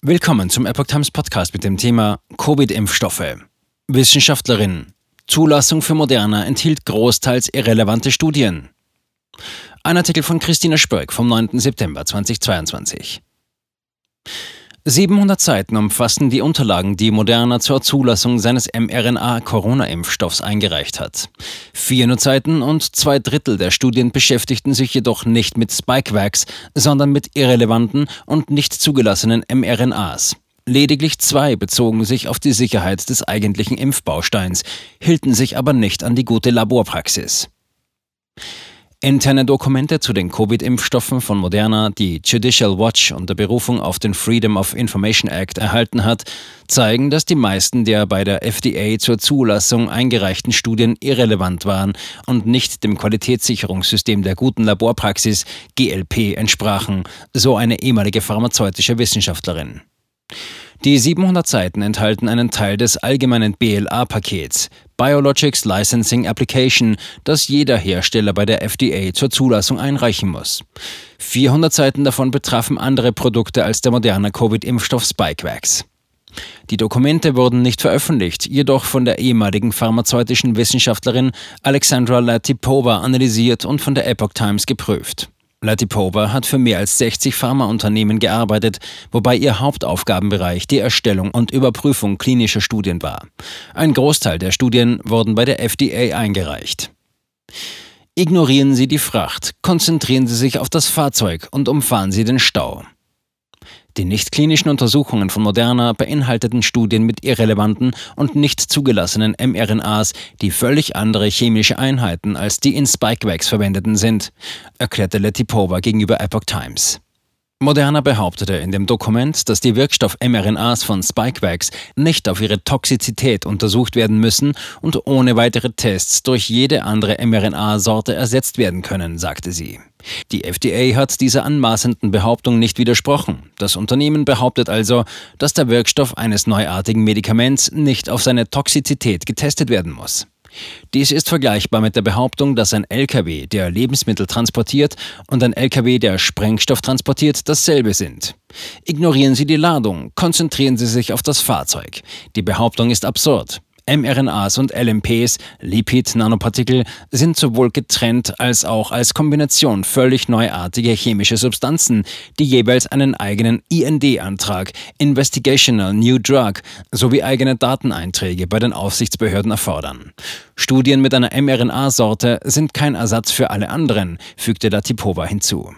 Willkommen zum Epoch Times Podcast mit dem Thema Covid-Impfstoffe. Wissenschaftlerin. Zulassung für Moderna enthielt großteils irrelevante Studien. Ein Artikel von Christina Spörk vom 9. September 2022. 700 Seiten umfassen die Unterlagen, die Moderna zur Zulassung seines mRNA-Corona-Impfstoffs eingereicht hat. 400 Seiten und zwei Drittel der Studien beschäftigten sich jedoch nicht mit Spikevax, sondern mit irrelevanten und nicht zugelassenen mRNAs. Lediglich zwei bezogen sich auf die Sicherheit des eigentlichen Impfbausteins, hielten sich aber nicht an die gute Laborpraxis. Interne Dokumente zu den Covid-Impfstoffen von Moderna, die Judicial Watch unter Berufung auf den Freedom of Information Act erhalten hat, zeigen, dass die meisten der bei der FDA zur Zulassung eingereichten Studien irrelevant waren und nicht dem Qualitätssicherungssystem der guten Laborpraxis GLP entsprachen, so eine ehemalige pharmazeutische Wissenschaftlerin. Die 700 Seiten enthalten einen Teil des allgemeinen BLA-Pakets, Biologics Licensing Application, das jeder Hersteller bei der FDA zur Zulassung einreichen muss. 400 Seiten davon betrafen andere Produkte als der moderne Covid-Impfstoff Spikevax. Die Dokumente wurden nicht veröffentlicht, jedoch von der ehemaligen pharmazeutischen Wissenschaftlerin Alexandra Latipova analysiert und von der Epoch Times geprüft. Latipova hat für mehr als 60 Pharmaunternehmen gearbeitet, wobei ihr Hauptaufgabenbereich die Erstellung und Überprüfung klinischer Studien war. Ein Großteil der Studien wurden bei der FDA eingereicht. Ignorieren Sie die Fracht, konzentrieren Sie sich auf das Fahrzeug und umfahren Sie den Stau. Die nicht-klinischen Untersuchungen von Moderna beinhalteten Studien mit irrelevanten und nicht zugelassenen mRNAs, die völlig andere chemische Einheiten als die in Spikevax verwendeten sind, erklärte Letipova gegenüber Epoch Times. Moderna behauptete in dem Dokument, dass die Wirkstoff-mRNAs von Spikevax nicht auf ihre Toxizität untersucht werden müssen und ohne weitere Tests durch jede andere mRNA-Sorte ersetzt werden können, sagte sie. Die FDA hat dieser anmaßenden Behauptung nicht widersprochen. Das Unternehmen behauptet also, dass der Wirkstoff eines neuartigen Medikaments nicht auf seine Toxizität getestet werden muss. Dies ist vergleichbar mit der Behauptung, dass ein LKW, der Lebensmittel transportiert, und ein LKW, der Sprengstoff transportiert, dasselbe sind. Ignorieren Sie die Ladung, konzentrieren Sie sich auf das Fahrzeug. Die Behauptung ist absurd mRNAs und LMPs, Lipid-Nanopartikel, sind sowohl getrennt als auch als Kombination völlig neuartige chemische Substanzen, die jeweils einen eigenen IND-Antrag, Investigational New Drug, sowie eigene Dateneinträge bei den Aufsichtsbehörden erfordern. Studien mit einer mRNA-Sorte sind kein Ersatz für alle anderen, fügte Latipova hinzu.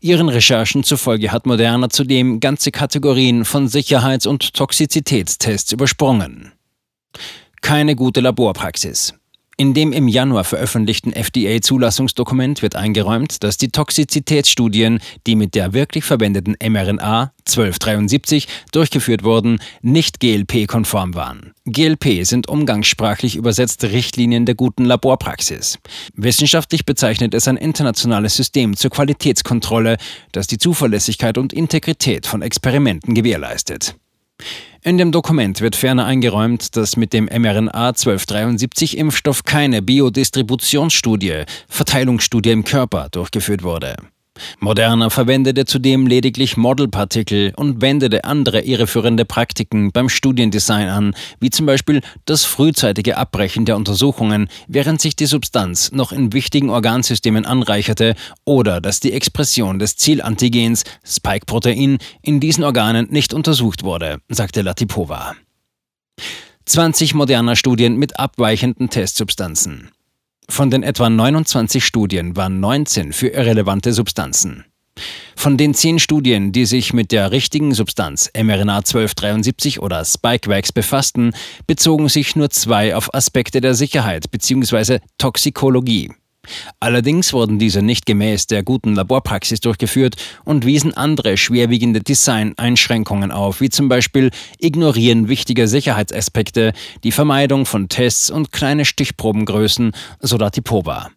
Ihren Recherchen zufolge hat Moderna zudem ganze Kategorien von Sicherheits- und Toxizitätstests übersprungen. Keine gute Laborpraxis. In dem im Januar veröffentlichten FDA-Zulassungsdokument wird eingeräumt, dass die Toxizitätsstudien, die mit der wirklich verwendeten mRNA 1273 durchgeführt wurden, nicht GLP-konform waren. GLP sind umgangssprachlich übersetzt Richtlinien der guten Laborpraxis. Wissenschaftlich bezeichnet es ein internationales System zur Qualitätskontrolle, das die Zuverlässigkeit und Integrität von Experimenten gewährleistet. In dem Dokument wird ferner eingeräumt, dass mit dem mRNA 1273 Impfstoff keine Biodistributionsstudie, Verteilungsstudie im Körper durchgeführt wurde. Moderna verwendete zudem lediglich Modelpartikel und wendete andere irreführende Praktiken beim Studiendesign an, wie zum Beispiel das frühzeitige Abbrechen der Untersuchungen, während sich die Substanz noch in wichtigen Organsystemen anreicherte oder dass die Expression des Zielantigens Spike-Protein in diesen Organen nicht untersucht wurde, sagte Latipova. 20 moderner Studien mit abweichenden Testsubstanzen. Von den etwa 29 Studien waren 19 für irrelevante Substanzen. Von den zehn Studien, die sich mit der richtigen Substanz mRNA 1273 oder Spikevax befassten, bezogen sich nur zwei auf Aspekte der Sicherheit bzw. Toxikologie. Allerdings wurden diese nicht gemäß der guten Laborpraxis durchgeführt und wiesen andere schwerwiegende Design-Einschränkungen auf, wie zum Beispiel Ignorieren wichtiger Sicherheitsaspekte, die Vermeidung von Tests und kleine Stichprobengrößen, so Datipova.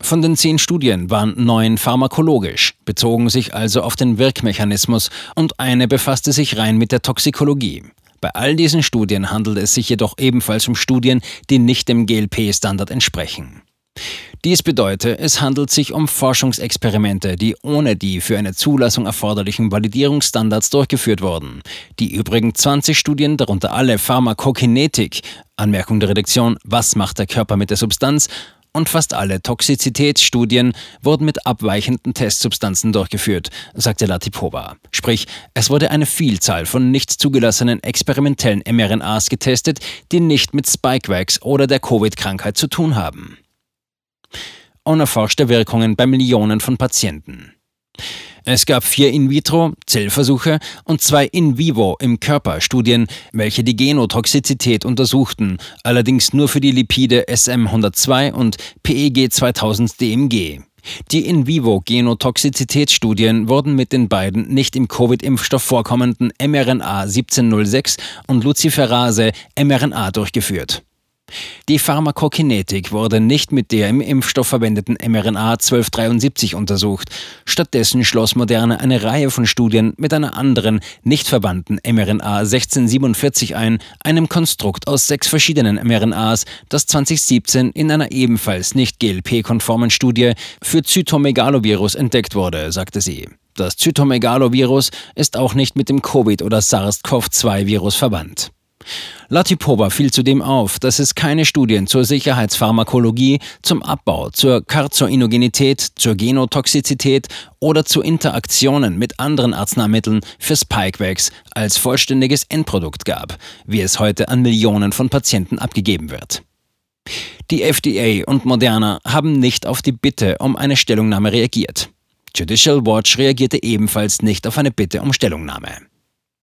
Von den zehn Studien waren neun pharmakologisch, bezogen sich also auf den Wirkmechanismus und eine befasste sich rein mit der Toxikologie. Bei all diesen Studien handelt es sich jedoch ebenfalls um Studien, die nicht dem GLP-Standard entsprechen. Dies bedeutet, es handelt sich um Forschungsexperimente, die ohne die für eine Zulassung erforderlichen Validierungsstandards durchgeführt wurden. Die übrigen 20 Studien, darunter alle Pharmakokinetik, Anmerkung der Redaktion, was macht der Körper mit der Substanz, und fast alle Toxizitätsstudien wurden mit abweichenden Testsubstanzen durchgeführt, sagte Latipova. Sprich, es wurde eine Vielzahl von nicht zugelassenen experimentellen mRNAs getestet, die nicht mit Spikevax oder der Covid-Krankheit zu tun haben. Unerforschte Wirkungen bei Millionen von Patienten. Es gab vier In-vitro-Zellversuche und zwei In-vivo im Körper-Studien, welche die Genotoxizität untersuchten, allerdings nur für die Lipide SM102 und PEG 2000 DMG. Die In-vivo-Genotoxizitätsstudien wurden mit den beiden nicht im Covid-Impfstoff vorkommenden mRNA 1706 und Luciferase mRNA durchgeführt. Die Pharmakokinetik wurde nicht mit der im Impfstoff verwendeten mRNA 1273 untersucht. Stattdessen schloss Moderne eine Reihe von Studien mit einer anderen, nicht verwandten mRNA 1647 ein, einem Konstrukt aus sechs verschiedenen mRNAs, das 2017 in einer ebenfalls nicht GLP-konformen Studie für Zytomegalovirus entdeckt wurde, sagte sie. Das Zytomegalovirus ist auch nicht mit dem Covid- oder SARS-CoV-2-Virus verwandt. Latipova fiel zudem auf, dass es keine Studien zur Sicherheitspharmakologie, zum Abbau, zur Karzoinogenität, zur Genotoxizität oder zu Interaktionen mit anderen Arzneimitteln für Spikevax als vollständiges Endprodukt gab, wie es heute an Millionen von Patienten abgegeben wird. Die FDA und Moderna haben nicht auf die Bitte um eine Stellungnahme reagiert. Judicial Watch reagierte ebenfalls nicht auf eine Bitte um Stellungnahme.